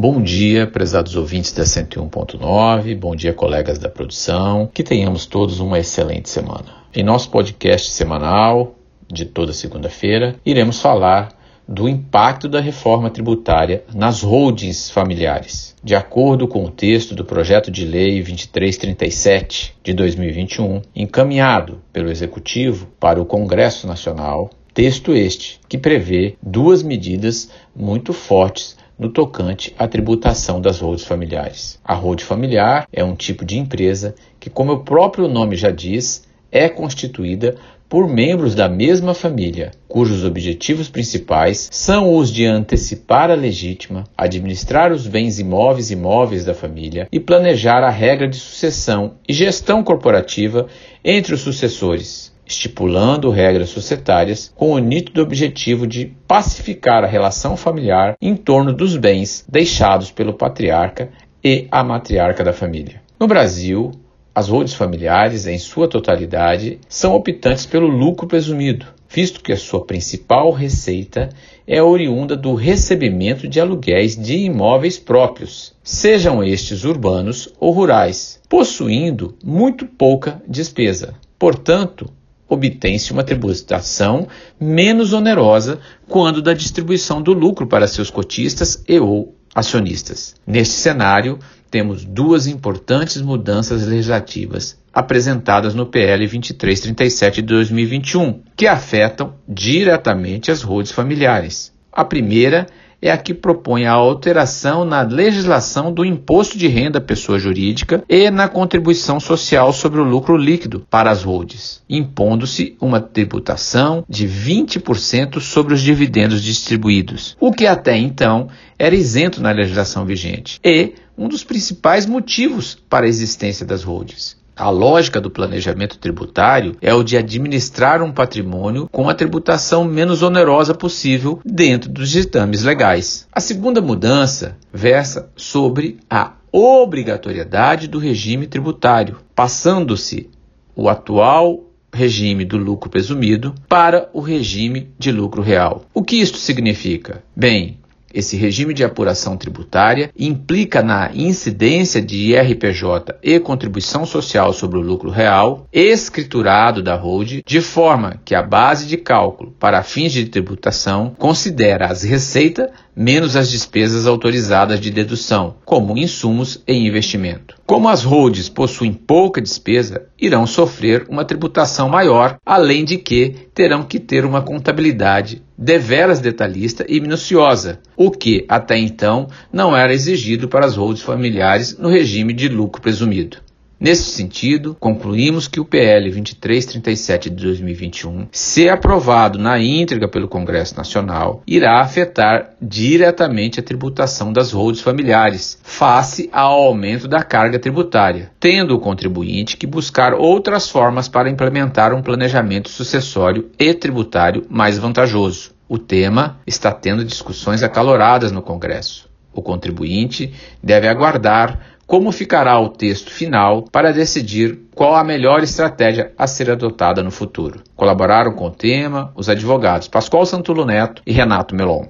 Bom dia, prezados ouvintes da 101.9, bom dia, colegas da produção, que tenhamos todos uma excelente semana. Em nosso podcast semanal, de toda segunda-feira, iremos falar do impacto da reforma tributária nas holdings familiares. De acordo com o texto do projeto de lei 2337 de 2021, encaminhado pelo Executivo para o Congresso Nacional, texto este que prevê duas medidas muito fortes no tocante à tributação das holdings familiares. A holding familiar é um tipo de empresa que, como o próprio nome já diz, é constituída por membros da mesma família, cujos objetivos principais são os de antecipar a legítima, administrar os bens imóveis e móveis da família e planejar a regra de sucessão e gestão corporativa entre os sucessores, estipulando regras societárias com o nítido objetivo de pacificar a relação familiar em torno dos bens deixados pelo patriarca e a matriarca da família. No Brasil, as holdings familiares, em sua totalidade, são optantes pelo lucro presumido, visto que a sua principal receita é oriunda do recebimento de aluguéis de imóveis próprios, sejam estes urbanos ou rurais, possuindo muito pouca despesa. Portanto, obtém-se uma tributação menos onerosa quando da distribuição do lucro para seus cotistas e ou acionistas. Neste cenário, temos duas importantes mudanças legislativas apresentadas no PL 2337 de 2021, que afetam diretamente as holdings familiares. A primeira é a que propõe a alteração na legislação do imposto de renda à pessoa jurídica e na contribuição social sobre o lucro líquido para as holdings, impondo-se uma tributação de 20% sobre os dividendos distribuídos, o que até então era isento na legislação vigente, e um dos principais motivos para a existência das holdings. A lógica do planejamento tributário é o de administrar um patrimônio com a tributação menos onerosa possível dentro dos ditames legais. A segunda mudança versa sobre a obrigatoriedade do regime tributário, passando-se o atual regime do lucro presumido para o regime de lucro real. O que isto significa? Bem, esse regime de apuração tributária implica na incidência de IRPJ e contribuição social sobre o lucro real escriturado da hold, de forma que a base de cálculo para fins de tributação considera as receitas menos as despesas autorizadas de dedução, como insumos e investimento. Como as holds possuem pouca despesa, irão sofrer uma tributação maior, além de que terão que ter uma contabilidade deveras detalhista e minuciosa, o que até então não era exigido para as holds familiares no regime de lucro presumido. Nesse sentido, concluímos que o PL 2337 de 2021, se aprovado na íntegra pelo Congresso Nacional, irá afetar diretamente a tributação das holds familiares, face ao aumento da carga tributária, tendo o contribuinte que buscar outras formas para implementar um planejamento sucessório e tributário mais vantajoso. O tema está tendo discussões acaloradas no Congresso. O contribuinte deve aguardar como ficará o texto final para decidir qual a melhor estratégia a ser adotada no futuro. Colaboraram com o tema os advogados Pascoal Santulo Neto e Renato Melon.